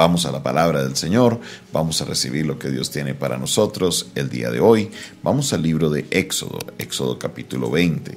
Vamos a la palabra del Señor, vamos a recibir lo que Dios tiene para nosotros el día de hoy. Vamos al libro de Éxodo, Éxodo capítulo 20.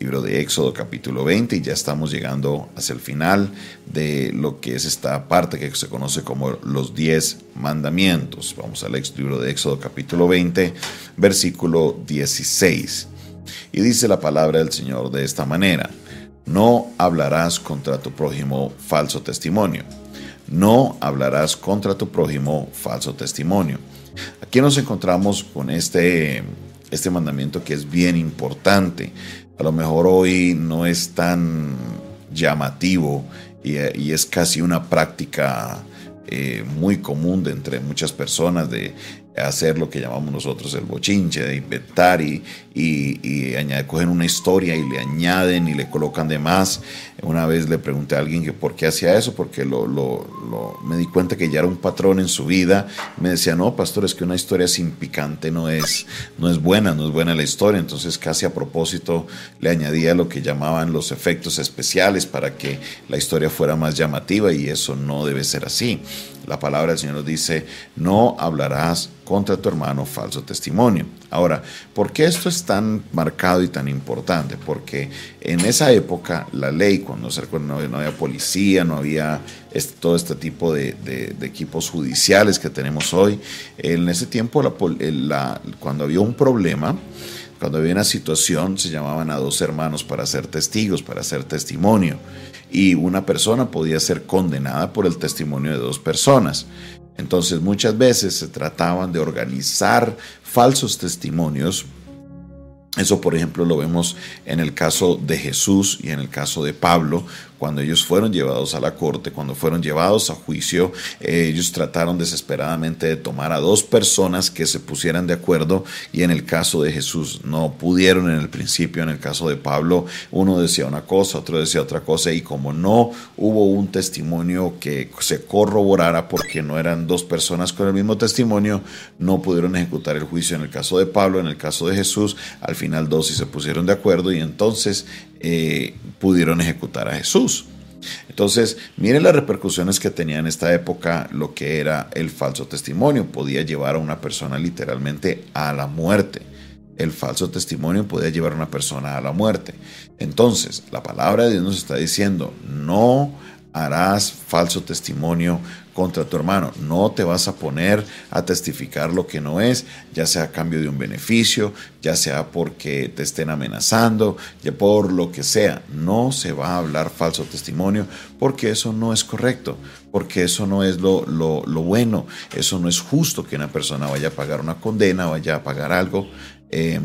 Libro de Éxodo capítulo 20 y ya estamos llegando hacia el final de lo que es esta parte que se conoce como los 10 mandamientos. Vamos al libro de Éxodo capítulo 20, versículo 16. Y dice la palabra del Señor de esta manera, no hablarás contra tu prójimo falso testimonio no hablarás contra tu prójimo falso testimonio. Aquí nos encontramos con este, este mandamiento que es bien importante. A lo mejor hoy no es tan llamativo y, es casi una práctica eh, muy común de entre muchas personas de hacer lo que llamamos nosotros el bochinche, de inventar y, y, cogen una historia y le añaden y le colocan de más. Una vez le pregunté a alguien que por qué hacía eso, porque lo, lo, me di cuenta que ya era un patrón en su vida. Me decía, no, pastor, es que una historia sin picante no es, no es buena, no es buena la historia. Entonces casi a propósito le añadía lo que llamaban los efectos especiales para que la historia fuera más llamativa y eso no debe ser así. La palabra del Señor nos dice, no hablarás contra tu hermano falso testimonio. Ahora, ¿por qué esto es tan marcado y tan importante? Porque en esa época la ley, cuando no había policía, no había todo este tipo de, equipos judiciales que tenemos hoy, en ese tiempo cuando había un problema, cuando había una situación, se llamaban a dos hermanos para ser testigos, para hacer testimonio. Y una persona podía ser condenada por el testimonio de dos personas. Entonces muchas veces se trataban de organizar falsos testimonios. Eso, por ejemplo, lo vemos en el caso de Jesús y en el caso de Pablo, cuando ellos fueron llevados a la corte, cuando fueron llevados a juicio, eh, ellos trataron desesperadamente de tomar a dos personas que se pusieran de acuerdo y en el caso de Jesús no pudieron en el principio, en el caso de Pablo uno decía una cosa, otro decía otra cosa y como no hubo un testimonio que se corroborara porque no eran dos personas con el mismo testimonio, no pudieron ejecutar el juicio en el caso de Pablo, en el caso de Jesús, al final dos se pusieron de acuerdo y entonces eh, pudieron ejecutar a Jesús. Entonces, miren las repercusiones que tenía en esta época lo que era el falso testimonio. Podía llevar a una persona literalmente a la muerte. El falso testimonio podía llevar a una persona a la muerte. Entonces, la palabra de Dios nos está diciendo, no harás falso testimonio contra tu hermano. No te vas a poner a testificar lo que no es, ya sea a cambio de un beneficio, ya sea porque te estén amenazando, ya por lo que sea. No se va a hablar falso testimonio porque eso no es correcto, porque eso no es lo, lo, bueno, eso no es justo que una persona vaya a pagar una condena, vaya a pagar algo. Eh,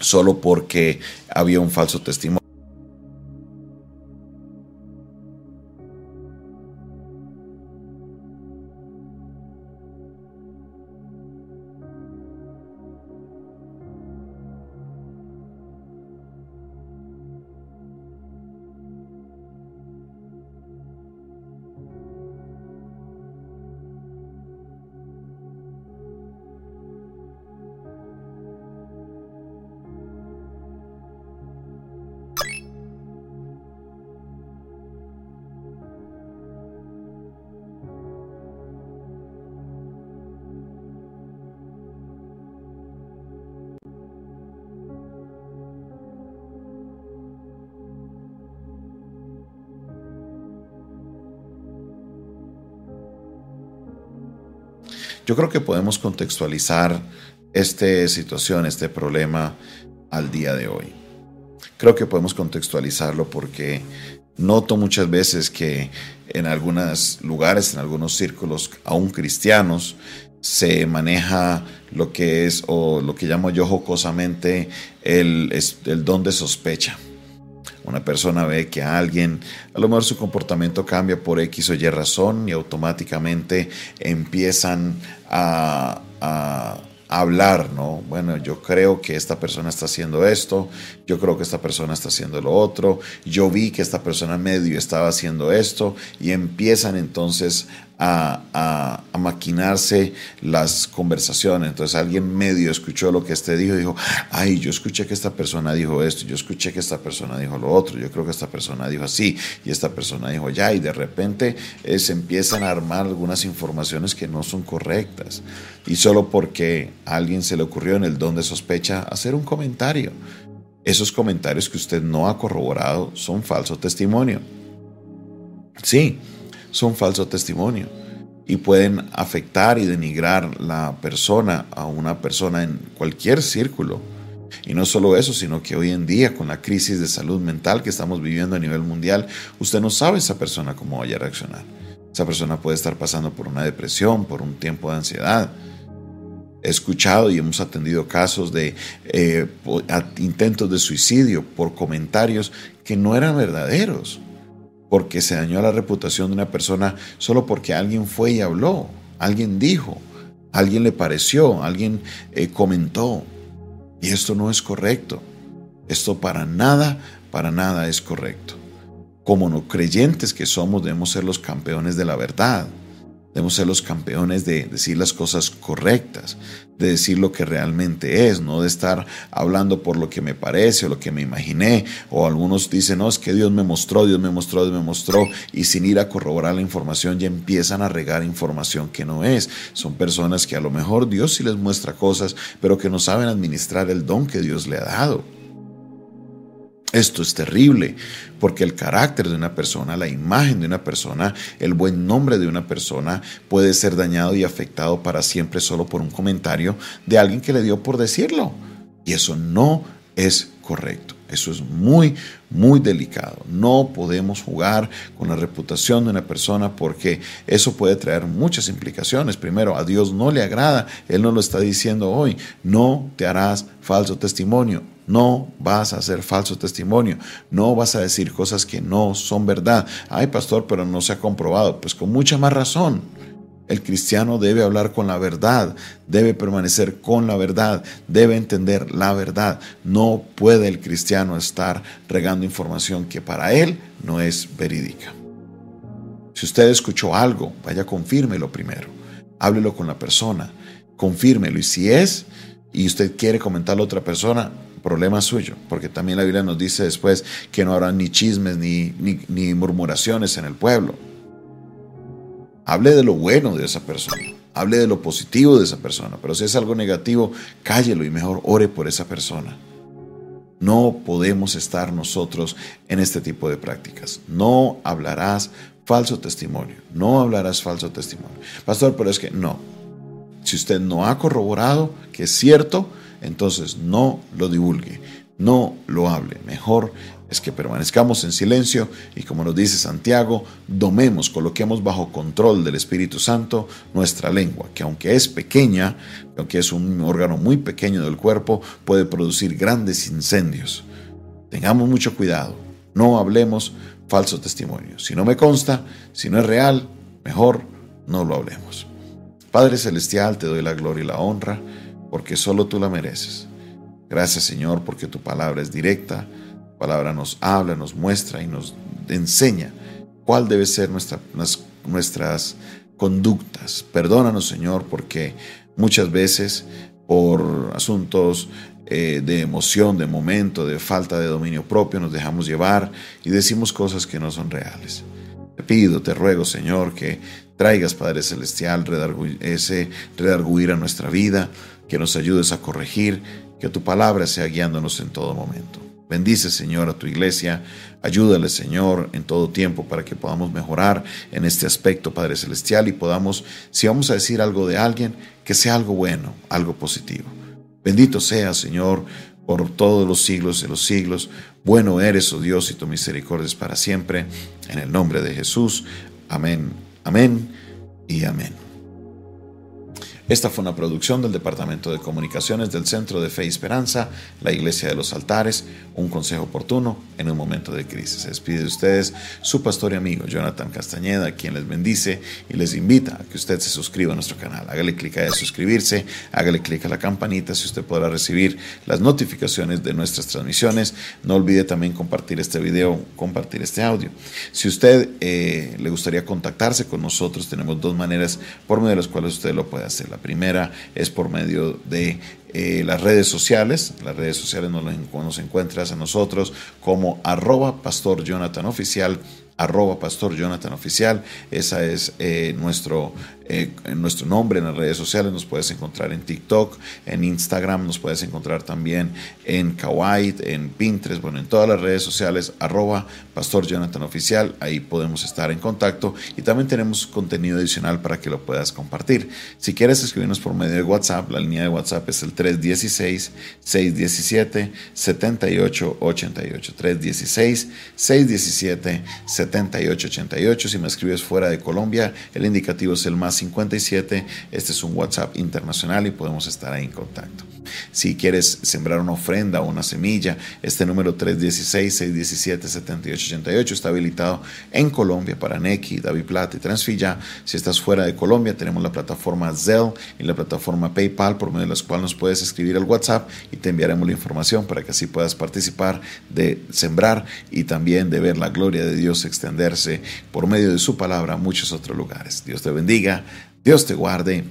solo porque había un falso testimonio. Yo creo que podemos contextualizar esta situación, este problema al día de hoy. Creo que podemos contextualizarlo porque noto muchas veces que en algunos lugares, en algunos círculos, aún cristianos, se maneja lo que es, o lo que llamo yo jocosamente, el, el don de sospecha. Una persona ve que a alguien, a lo mejor su comportamiento cambia por X o Y razón y automáticamente empiezan a, hablar, ¿no? Bueno, yo creo que esta persona está haciendo esto, yo creo que esta persona está haciendo lo otro, yo vi que esta persona medio estaba haciendo esto y empiezan entonces a, maquinarse las conversaciones. Entonces alguien medio escuchó lo que este dijo y dijo, ay, yo escuché que esta persona dijo esto, yo escuché que esta persona dijo lo otro, yo creo que esta persona dijo así y esta persona dijo ya y de repente eh, se empiezan a armar algunas informaciones que no son correctas y solo porque a alguien se le ocurrió en el don de sospecha hacer un comentario. Esos comentarios que usted no ha corroborado son falso testimonio. Sí, son falso testimonio y pueden afectar y denigrar la persona a una persona en cualquier círculo. Y no solo eso, sino que hoy en día con la crisis de salud mental que estamos viviendo a nivel mundial, usted no sabe esa persona cómo vaya a reaccionar. Esa persona puede estar pasando por una depresión, por un tiempo de ansiedad. He escuchado y hemos atendido casos de eh, intentos de suicidio por comentarios que no eran verdaderos porque se dañó la reputación de una persona solo porque alguien fue y habló, alguien dijo, alguien le pareció, alguien eh, comentó. Y esto no es correcto. Esto para nada, para nada es correcto. Como no creyentes que somos, debemos ser los campeones de la verdad. Debemos ser los campeones de decir las cosas correctas, de decir lo que realmente es, no de estar hablando por lo que me parece o lo que me imaginé. O algunos dicen, no, es que Dios me mostró, Dios me mostró, Dios me mostró, y sin ir a corroborar la información ya empiezan a regar información que no es. Son personas que a lo mejor Dios sí les muestra cosas, pero que no saben administrar el don que Dios le ha dado. Esto es terrible, porque el carácter de una persona, la imagen de una persona, el buen nombre de una persona puede ser dañado y afectado para siempre solo por un comentario de alguien que le dio por decirlo. Y eso no es correcto. Eso es muy, muy delicado. No podemos jugar con la reputación de una persona porque eso puede traer muchas implicaciones. Primero, a Dios no le agrada. Él nos lo está diciendo hoy. No te harás falso testimonio. No vas a hacer falso testimonio. No vas a decir cosas que no son verdad. Ay, pastor, pero no se ha comprobado. Pues con mucha más razón. El cristiano debe hablar con la verdad, debe permanecer con la verdad, debe entender la verdad. No puede el cristiano estar regando información que para él no es verídica. Si usted escuchó algo, vaya, confírmelo primero. Háblelo con la persona, confírmelo. Y si es, y usted quiere comentarlo a otra persona, problema suyo, porque también la Biblia nos dice después que no habrá ni chismes ni, ni, murmuraciones en el pueblo. Hable de lo bueno de esa persona, hable de lo positivo de esa persona, pero si es algo negativo, cállelo y mejor ore por esa persona. No podemos estar nosotros en este tipo de prácticas. No hablarás falso testimonio, no hablarás falso testimonio. Pastor, pero es que no. Si usted no ha corroborado que es cierto, entonces no lo divulgue, no lo hable. Mejor es que permanezcamos en silencio y como nos dice Santiago, domemos, coloquemos bajo control del Espíritu Santo nuestra lengua, que aunque es pequeña, aunque es un órgano muy pequeño del cuerpo, puede producir grandes incendios. Tengamos mucho cuidado, no hablemos falso testimonio. Si no me consta, si no es real, mejor no lo hablemos. Padre Celestial, te doy la gloria y la honra porque solo tú la mereces. Gracias Señor porque tu palabra es directa, tu palabra nos habla, nos muestra y nos enseña cuál debe ser nuestra, nuestras conductas. Perdónanos Señor porque muchas veces por asuntos eh, de emoción, de momento, de falta de dominio propio, nos dejamos llevar y decimos cosas que no son reales. Te pido, te ruego, Señor, que traigas, Padre Celestial, ese redarguir a nuestra vida, que nos ayudes a corregir, que tu palabra sea guiándonos en todo momento. Bendice, Señor, a tu iglesia. Ayúdale, Señor, en todo tiempo para que podamos mejorar en este aspecto, Padre Celestial, y podamos, si vamos a decir algo de alguien, que sea algo bueno, algo positivo. Bendito sea, Señor, por todos los siglos de los siglos. Bueno eres, oh Dios, y tu misericordia es para siempre. En el nombre de Jesús. Amén, amén y amén. Esta fue una producción del Departamento de Comunicaciones del Centro de Fe y Esperanza, la Iglesia de los Altares, un consejo oportuno en un momento de crisis. Se despide de ustedes su pastor y amigo Jonathan Castañeda, quien les bendice y les invita a que usted se suscriba a nuestro canal. Hágale clic a suscribirse, hágale clic a la campanita si usted podrá recibir las notificaciones de nuestras transmisiones. No olvide también compartir este video, compartir este audio. Si usted eh, le gustaría contactarse con nosotros, tenemos dos maneras por medio de las cuales usted lo puede hacer. La primera es por medio de eh, las redes sociales. Las redes sociales nos, nos encuentras a nosotros como arroba pastor Jonathan Oficial arroba pastor Jonathan Oficial. Esa es eh, nuestro, eh, nuestro nombre en las redes sociales. Nos puedes encontrar en TikTok, en Instagram, nos puedes encontrar también en Kawaii, en Pinterest, bueno, en todas las redes sociales, arroba pastor Jonathan Oficial. Ahí podemos estar en contacto y también tenemos contenido adicional para que lo puedas compartir. Si quieres escribirnos por medio de WhatsApp, la línea de WhatsApp es el 316-617-7888. 316-617-7888. 7888. Si me escribes fuera de Colombia, el indicativo es el más 57. Este es un WhatsApp internacional y podemos estar ahí en contacto. Si quieres sembrar una ofrenda o una semilla, este número 316-617-7888 está habilitado en Colombia para Nequi, David Plata y Transfilla. Si estás fuera de Colombia, tenemos la plataforma Zelle y la plataforma PayPal, por medio de las cuales nos puedes escribir al WhatsApp y te enviaremos la información para que así puedas participar de sembrar y también de ver la gloria de Dios extenderse por medio de su palabra a muchos otros lugares. Dios te bendiga, Dios te guarde